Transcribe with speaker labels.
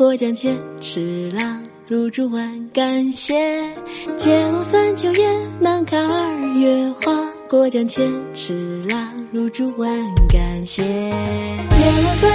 Speaker 1: 过江千尺浪，入竹万竿斜。解罗三九雁，南开二月花。过江千尺浪，入竹万竿斜。解罗三